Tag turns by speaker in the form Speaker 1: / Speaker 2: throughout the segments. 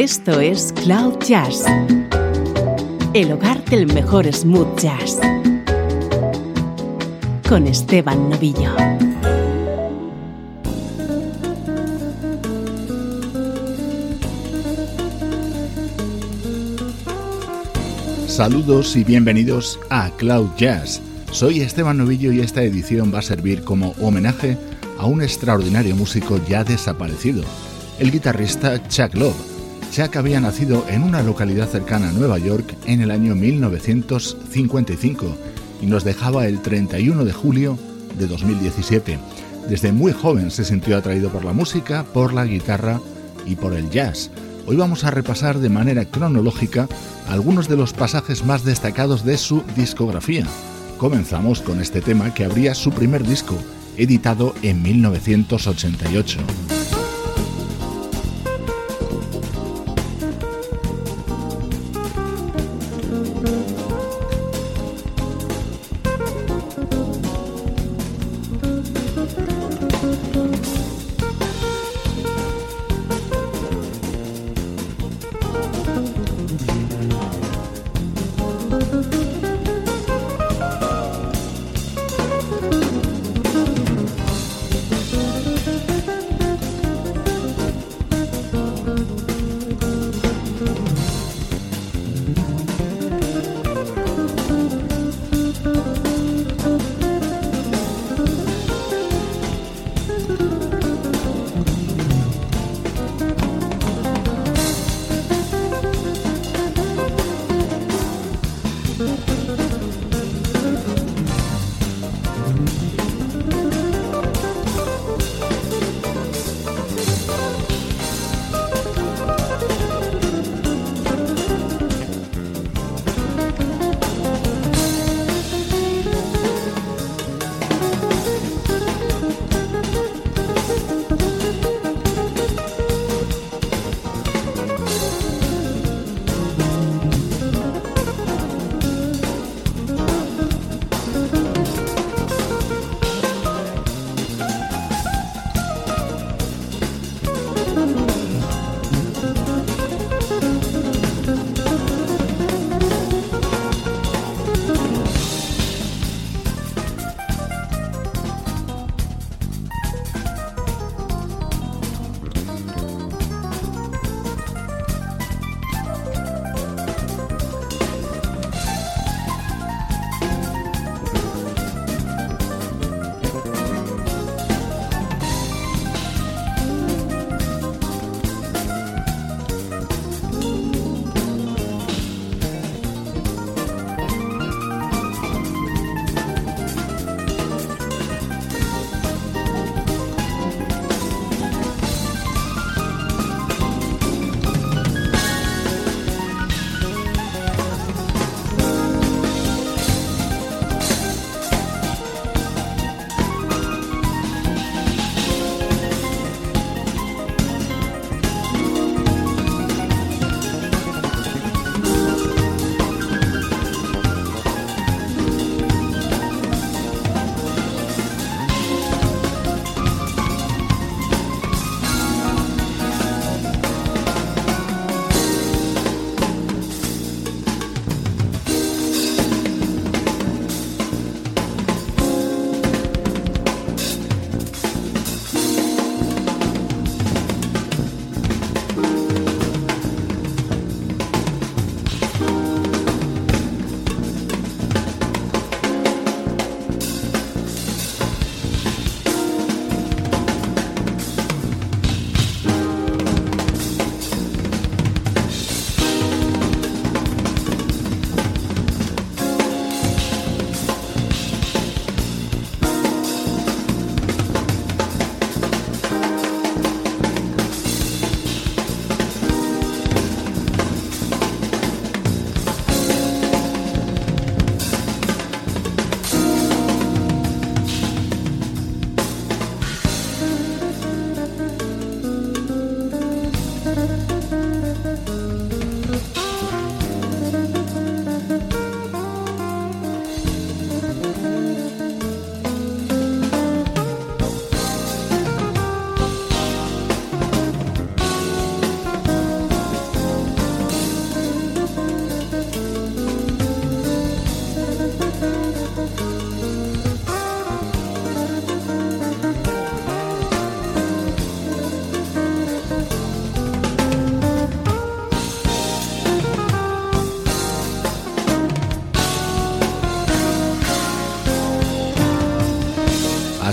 Speaker 1: Esto es Cloud Jazz, el hogar del mejor smooth jazz, con Esteban Novillo.
Speaker 2: Saludos y bienvenidos a Cloud Jazz. Soy Esteban Novillo y esta edición va a servir como homenaje a un extraordinario músico ya desaparecido, el guitarrista Chuck Love Chuck había nacido en una localidad cercana a Nueva York en el año 1955 y nos dejaba el 31 de julio de 2017. Desde muy joven se sintió atraído por la música, por la guitarra y por el jazz. Hoy vamos a repasar de manera cronológica algunos de los pasajes más destacados de su discografía. Comenzamos con este tema que abría su primer disco, editado en 1988.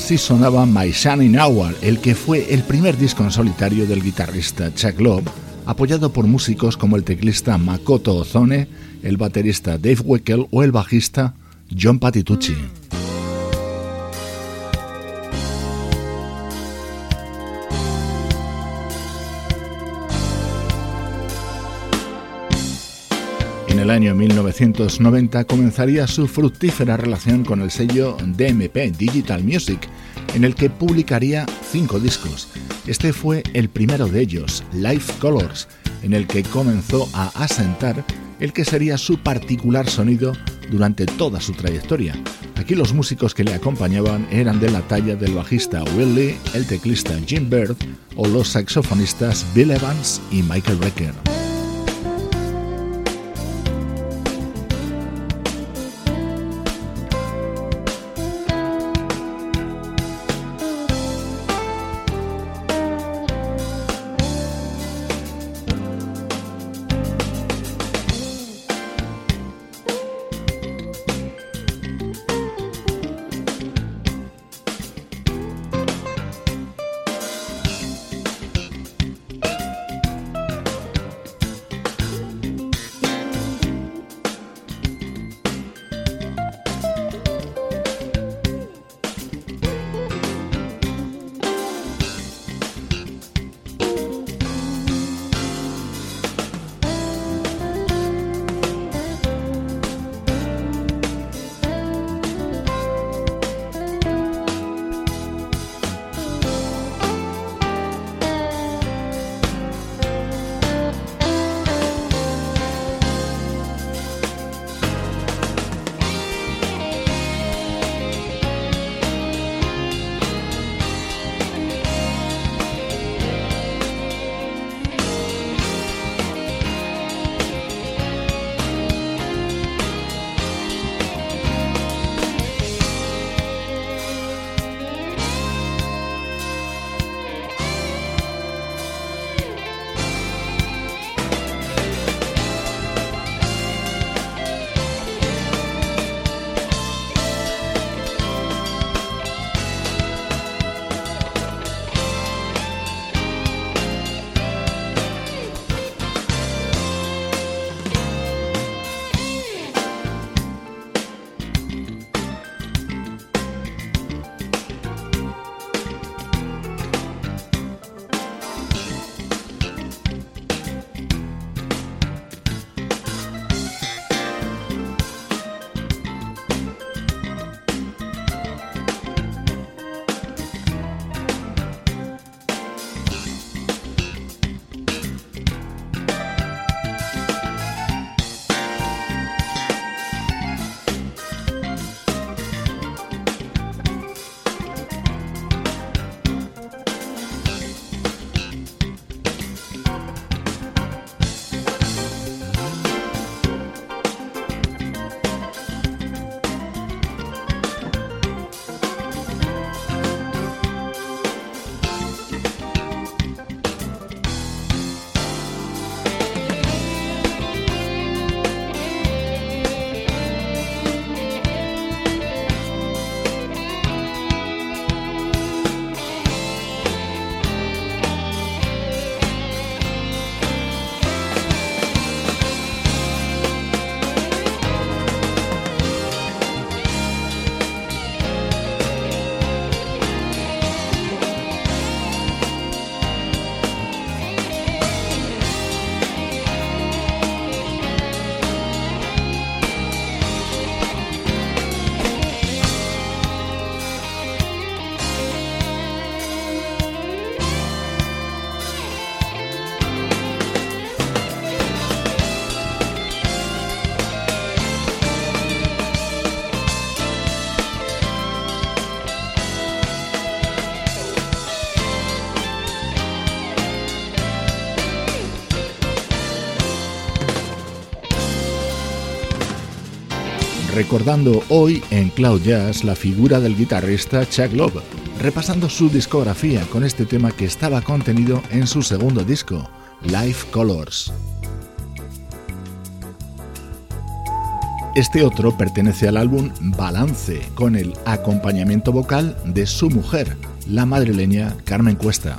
Speaker 2: Así sonaba My Shining Hour, el que fue el primer disco en solitario del guitarrista Chuck Love, apoyado por músicos como el teclista Makoto Ozone, el baterista Dave Weckel o el bajista John Patitucci. El año 1990 comenzaría su fructífera relación con el sello DMP Digital Music, en el que publicaría cinco discos. Este fue el primero de ellos, Life Colors, en el que comenzó a asentar el que sería su particular sonido durante toda su trayectoria. Aquí los músicos que le acompañaban eran de la talla del bajista Will Lee, el teclista Jim Bird o los saxofonistas Bill Evans y Michael Brecker. Recordando hoy en Cloud Jazz la figura del guitarrista Chuck Love, repasando su discografía con este tema que estaba contenido en su segundo disco, Life Colors. Este otro pertenece al álbum Balance, con el acompañamiento vocal de su mujer, la madrileña Carmen Cuesta.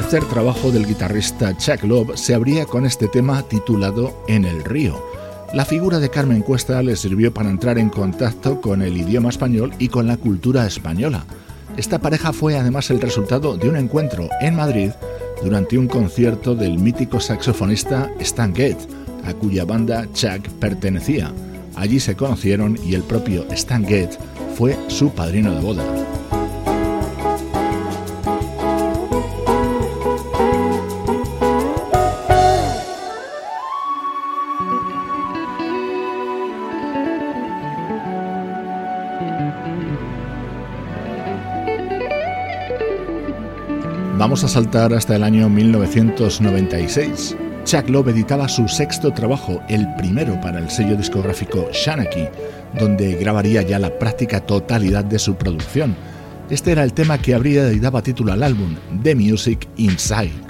Speaker 2: Tercer trabajo del guitarrista Chuck Love se abría con este tema titulado En el río. La figura de Carmen Cuesta le sirvió para entrar en contacto con el idioma español y con la cultura española. Esta pareja fue además el resultado de un encuentro en Madrid durante un concierto del mítico saxofonista Stan Getz, a cuya banda Chuck pertenecía. Allí se conocieron y el propio Stan Getz fue su padrino de boda. Vamos a saltar hasta el año 1996. Chuck Love editaba su sexto trabajo, el primero para el sello discográfico Shanaki, donde grabaría ya la práctica totalidad de su producción. Este era el tema que abría y daba título al álbum, The Music Inside.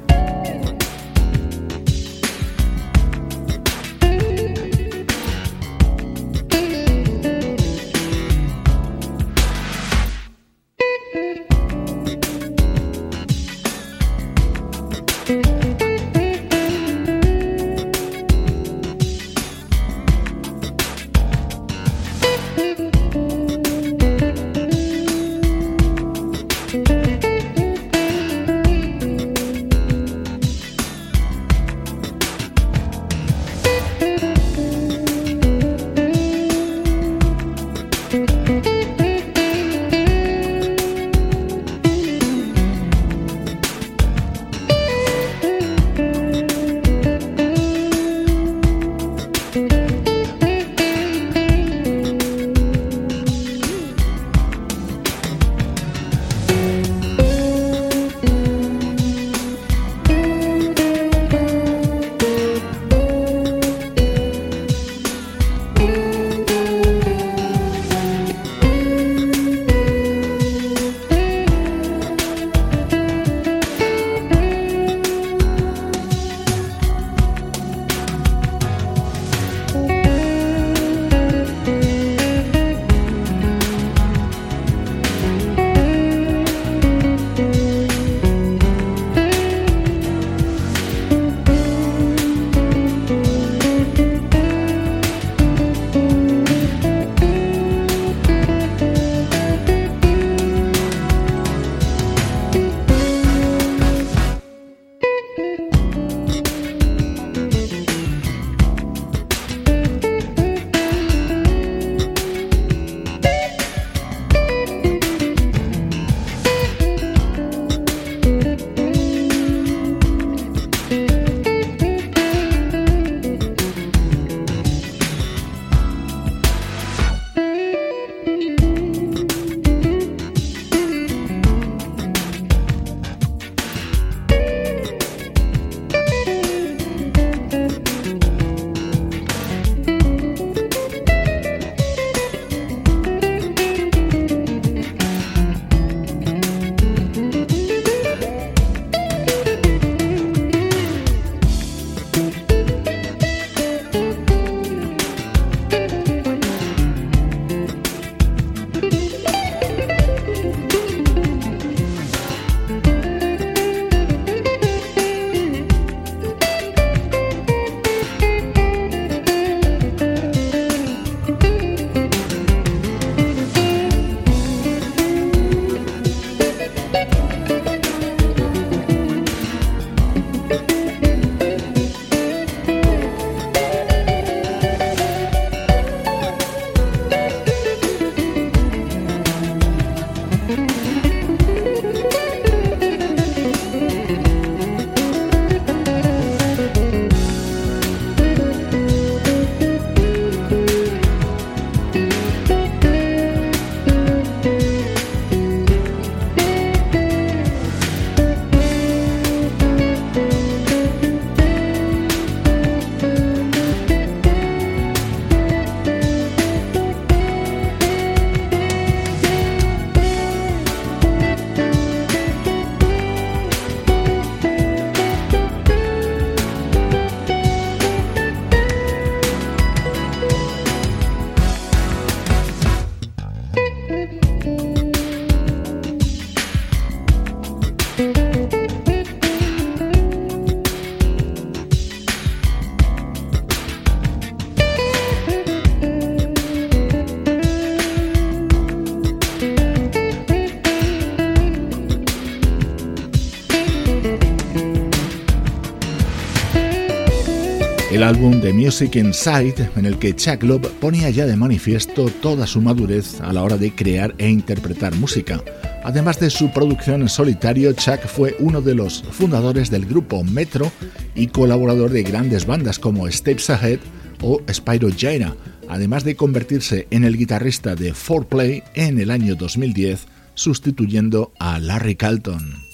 Speaker 2: Álbum The Music Inside, en el que Chuck Love ponía ya de manifiesto toda su madurez a la hora de crear e interpretar música. Además de su producción en solitario, Chuck fue uno de los fundadores del grupo Metro y colaborador de grandes bandas como Steps Ahead o Spyro Gyra, además de convertirse en el guitarrista de 4Play en el año 2010, sustituyendo a Larry Calton.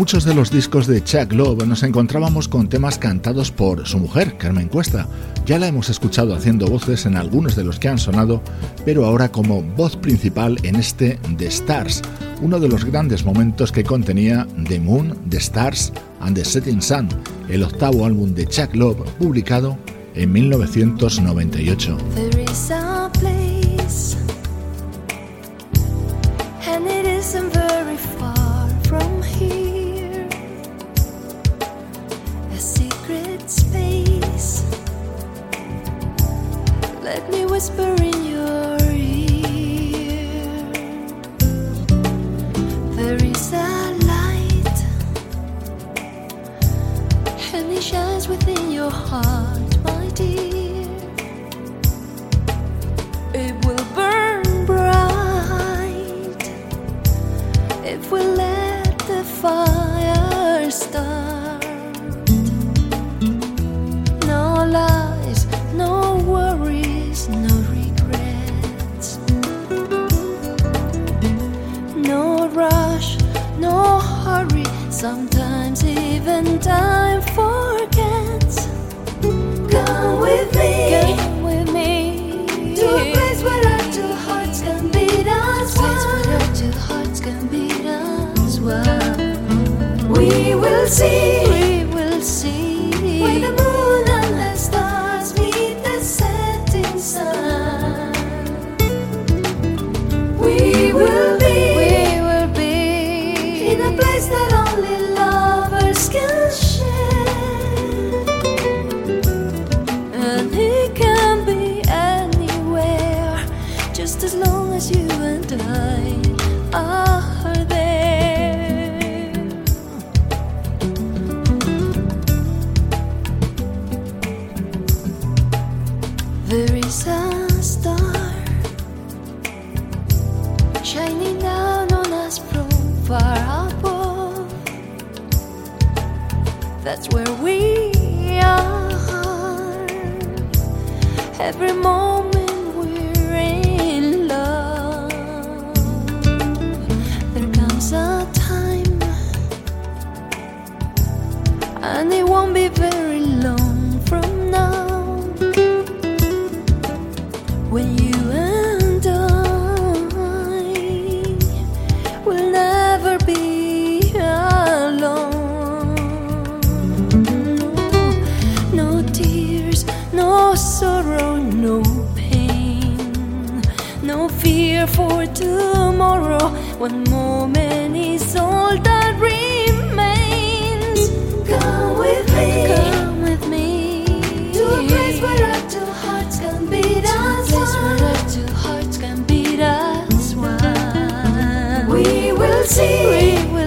Speaker 2: Muchos de los discos de Chuck Love nos encontrábamos con temas cantados por su mujer, Carmen Cuesta. Ya la hemos escuchado haciendo voces en algunos de los que han sonado, pero ahora como voz principal en este The Stars, uno de los grandes momentos que contenía The Moon, The Stars and The Setting Sun, el octavo álbum de Chuck Love publicado en 1998.
Speaker 3: Whisper in your see. Won't be very long from now when you and I will never be alone. No, tears, no sorrow, no pain, no fear for tomorrow. One moment see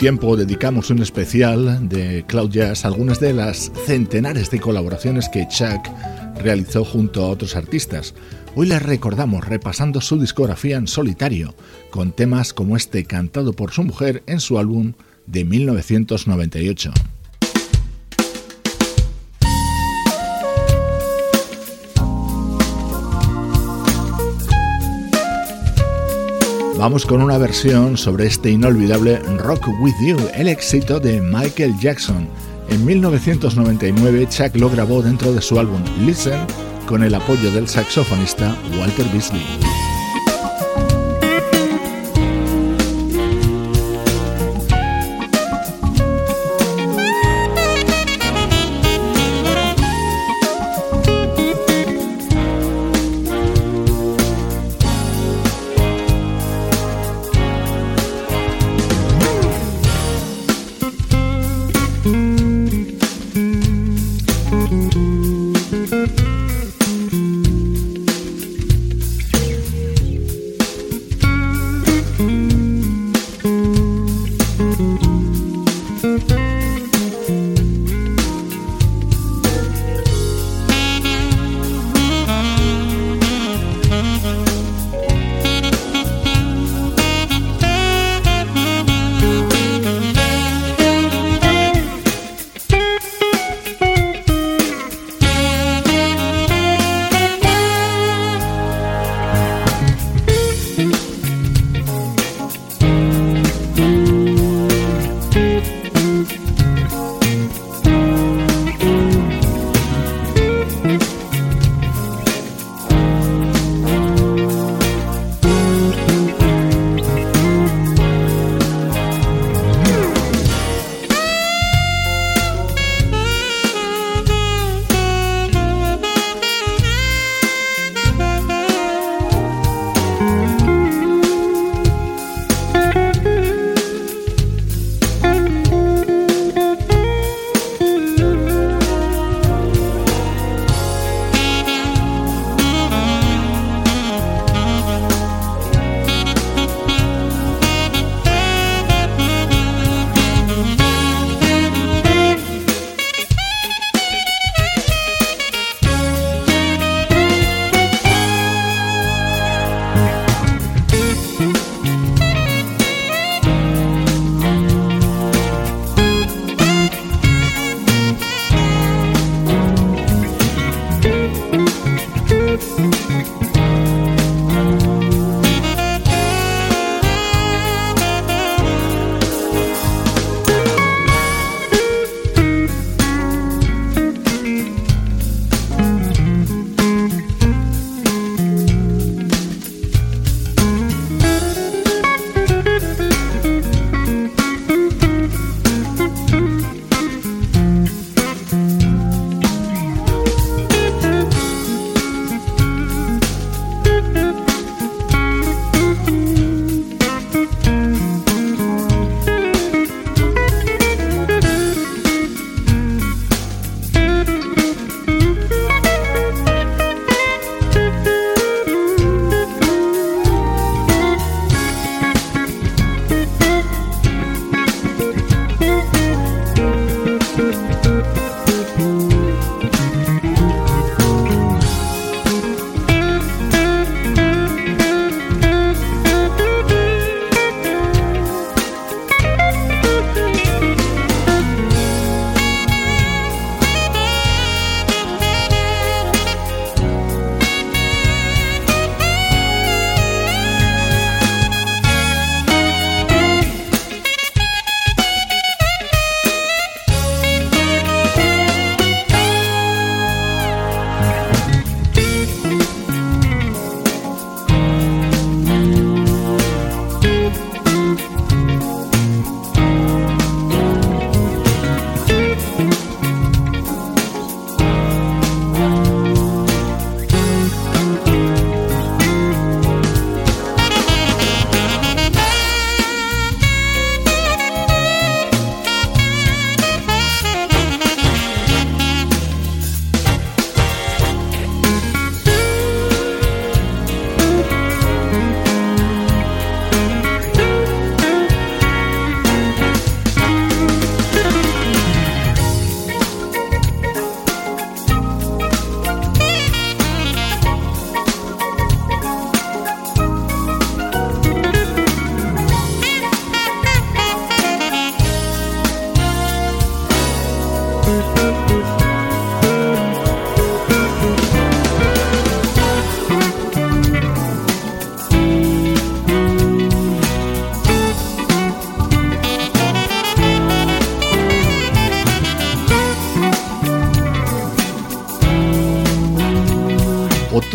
Speaker 2: tiempo dedicamos un especial de Cloud Jazz a algunas de las centenares de colaboraciones que Chuck realizó junto a otros artistas. Hoy les recordamos repasando su discografía en solitario, con temas como este cantado por su mujer en su álbum de 1998. Vamos con una versión sobre este inolvidable Rock With You, el éxito de Michael Jackson. En 1999 Chuck lo grabó dentro de su álbum Listen con el apoyo del saxofonista Walter Beasley.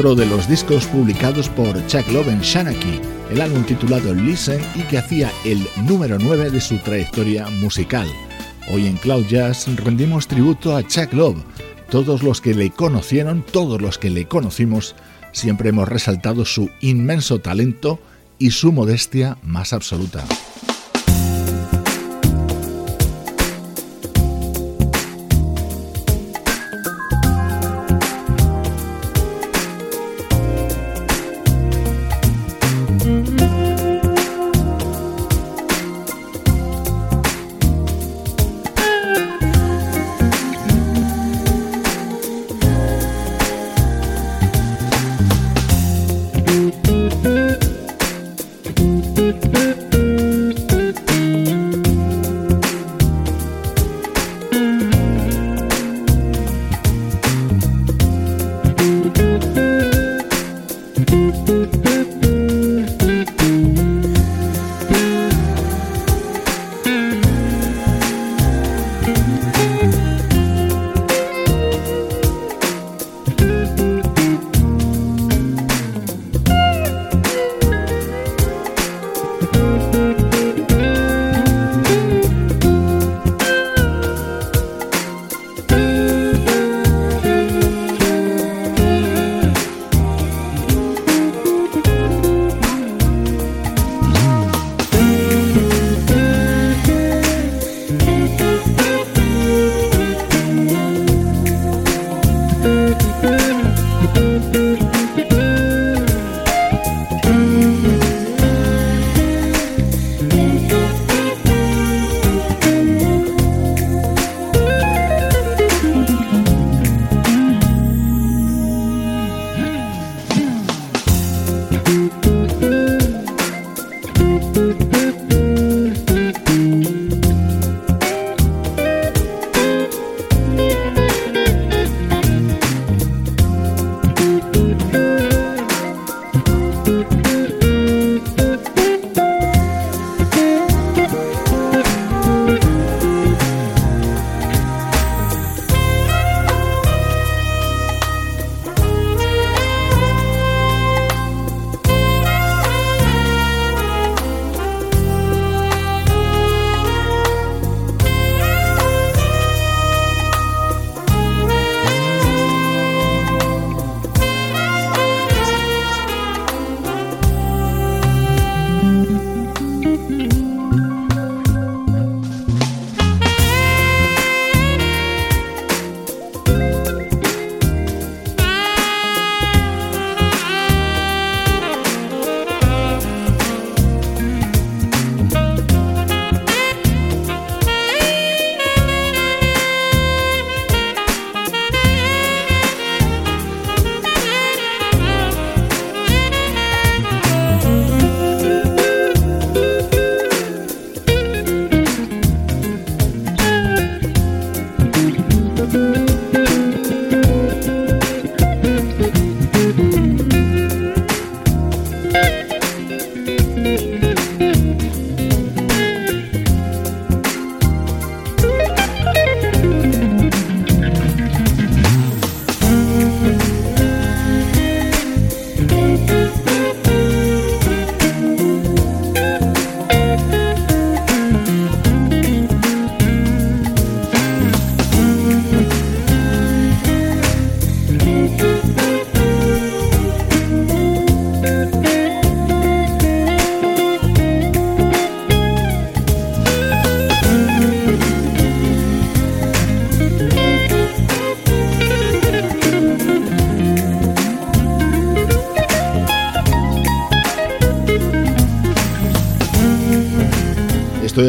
Speaker 2: Otro de los discos publicados por Chuck Love en Shanaki, el álbum titulado Listen y que hacía el número 9 de su trayectoria musical. Hoy en Cloud Jazz rendimos tributo a Chuck Love. Todos los que le conocieron, todos los que le conocimos, siempre hemos resaltado su inmenso talento y su modestia más absoluta.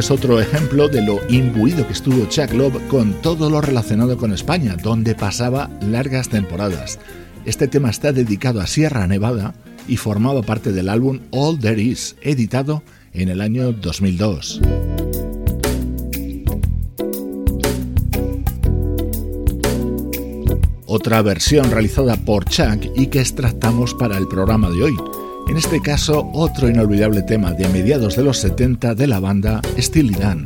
Speaker 2: Es otro ejemplo de lo imbuido que estuvo Chuck Love con todo lo relacionado con España, donde pasaba largas temporadas. Este tema está dedicado a Sierra Nevada y formaba parte del álbum All There Is, editado en el año 2002. otra versión realizada por Chuck y que extractamos para el programa de hoy. En este caso, otro inolvidable tema de mediados de los 70 de la banda Steely Dan.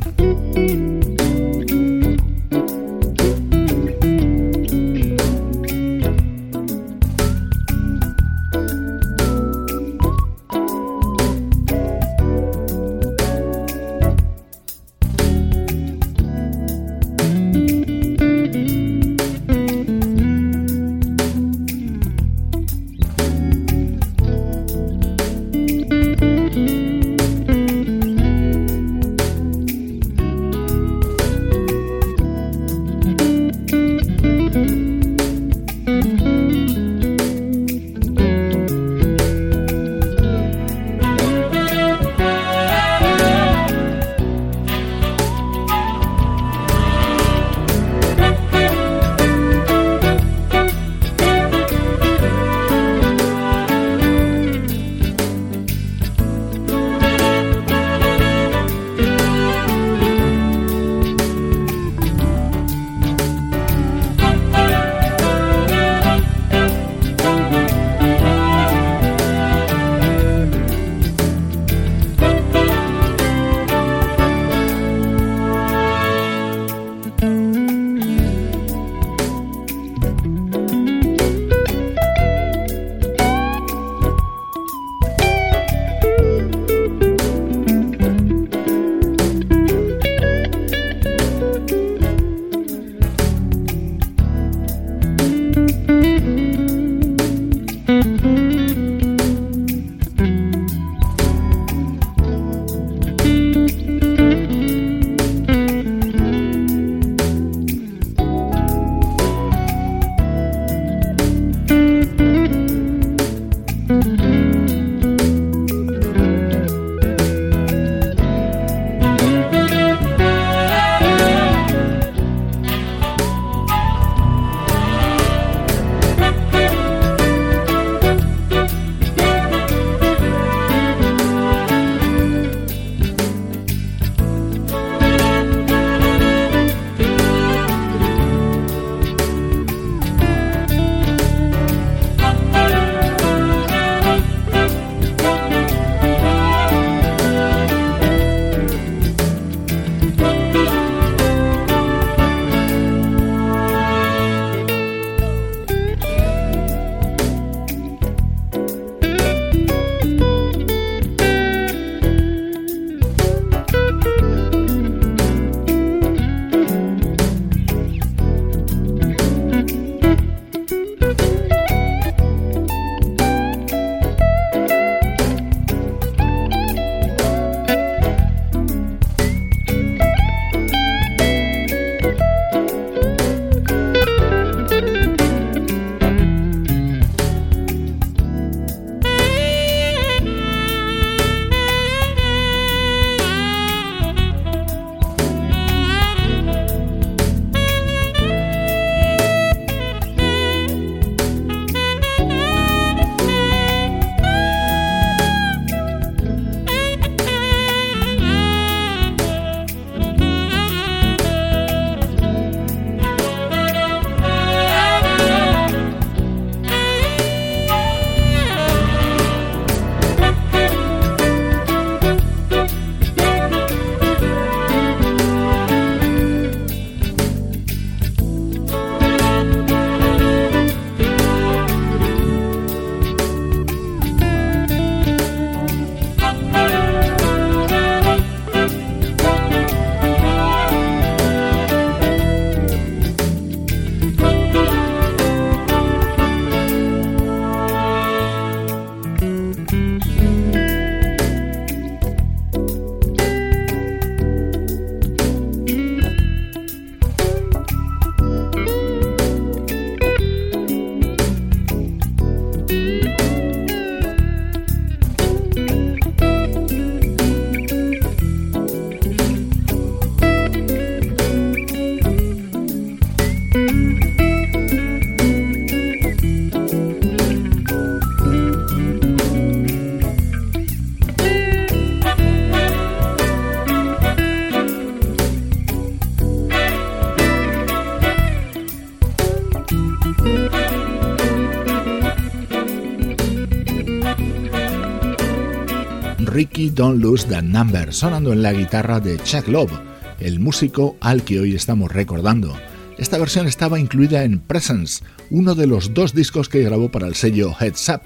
Speaker 3: Don't Lose That Number, sonando en la guitarra de Chuck Love, el músico al que hoy estamos recordando. Esta versión estaba incluida en Presence, uno de los dos discos que grabó para el sello Heads Up.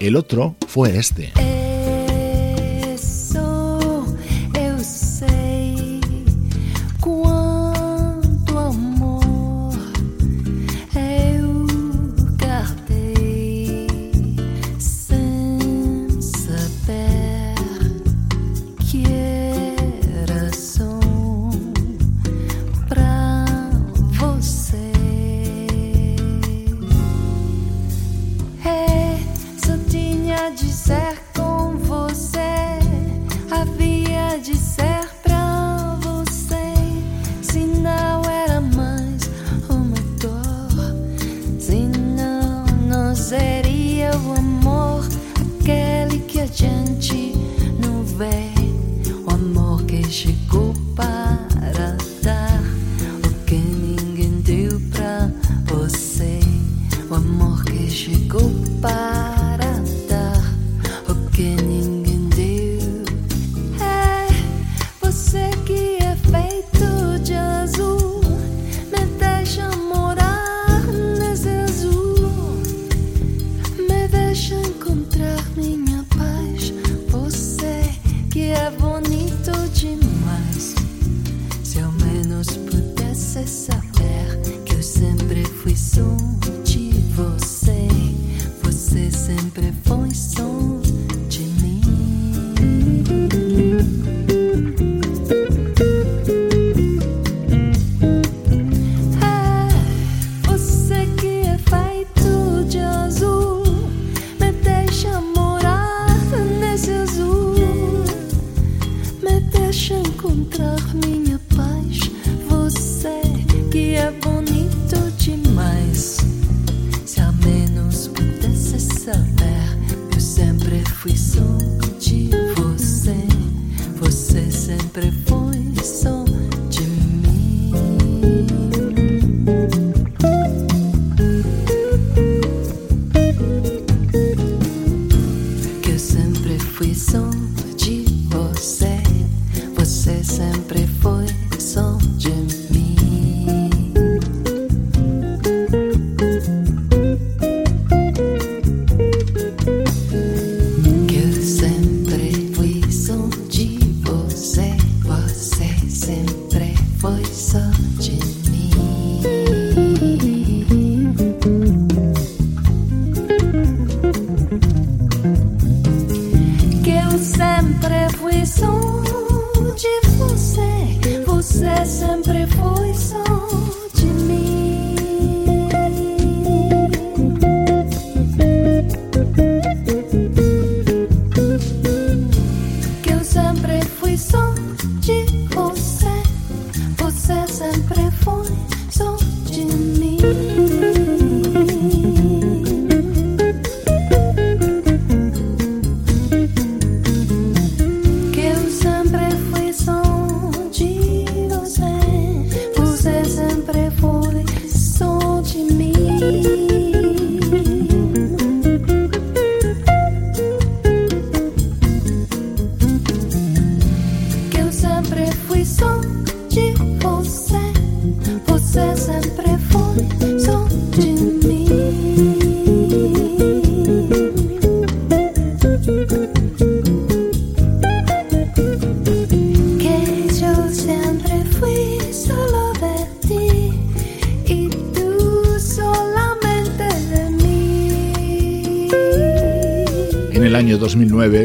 Speaker 3: El otro fue este.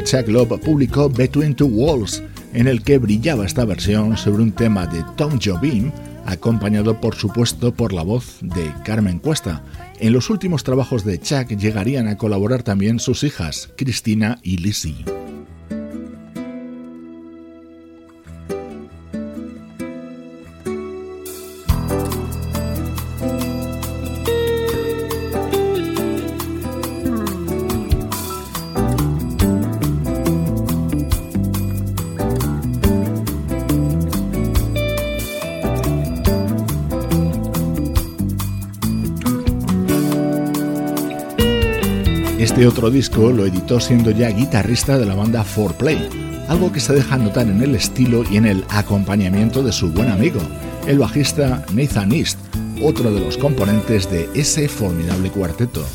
Speaker 3: Chuck Love publicó Between Two Walls, en el que brillaba esta versión sobre un tema de Tom Jobim, acompañado por supuesto por la voz de Carmen Cuesta. En los últimos trabajos de Chuck llegarían a colaborar también sus hijas, Cristina y Lizzie.
Speaker 2: Otro disco lo editó siendo ya guitarrista de la banda 4Play, algo que se deja notar en el estilo y en el acompañamiento de su buen amigo, el bajista Nathan East, otro de los componentes de ese formidable cuarteto.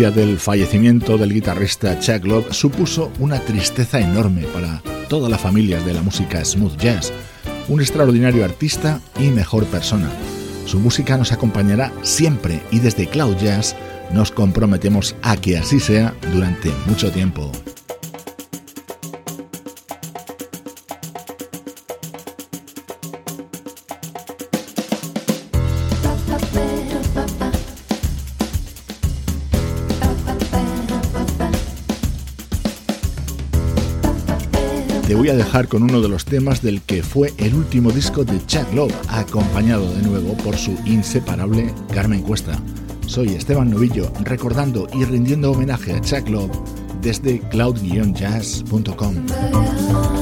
Speaker 2: Del fallecimiento del guitarrista Chuck Love supuso una tristeza enorme para toda la familia de la música smooth jazz, un extraordinario artista y mejor persona. Su música nos acompañará siempre y desde Cloud Jazz nos comprometemos a que así sea durante mucho tiempo. Con uno de los temas del que fue el último disco de Chuck Love, acompañado de nuevo por su inseparable Carmen Cuesta. Soy Esteban Novillo, recordando y rindiendo homenaje a Chuck Love desde cloud-jazz.com.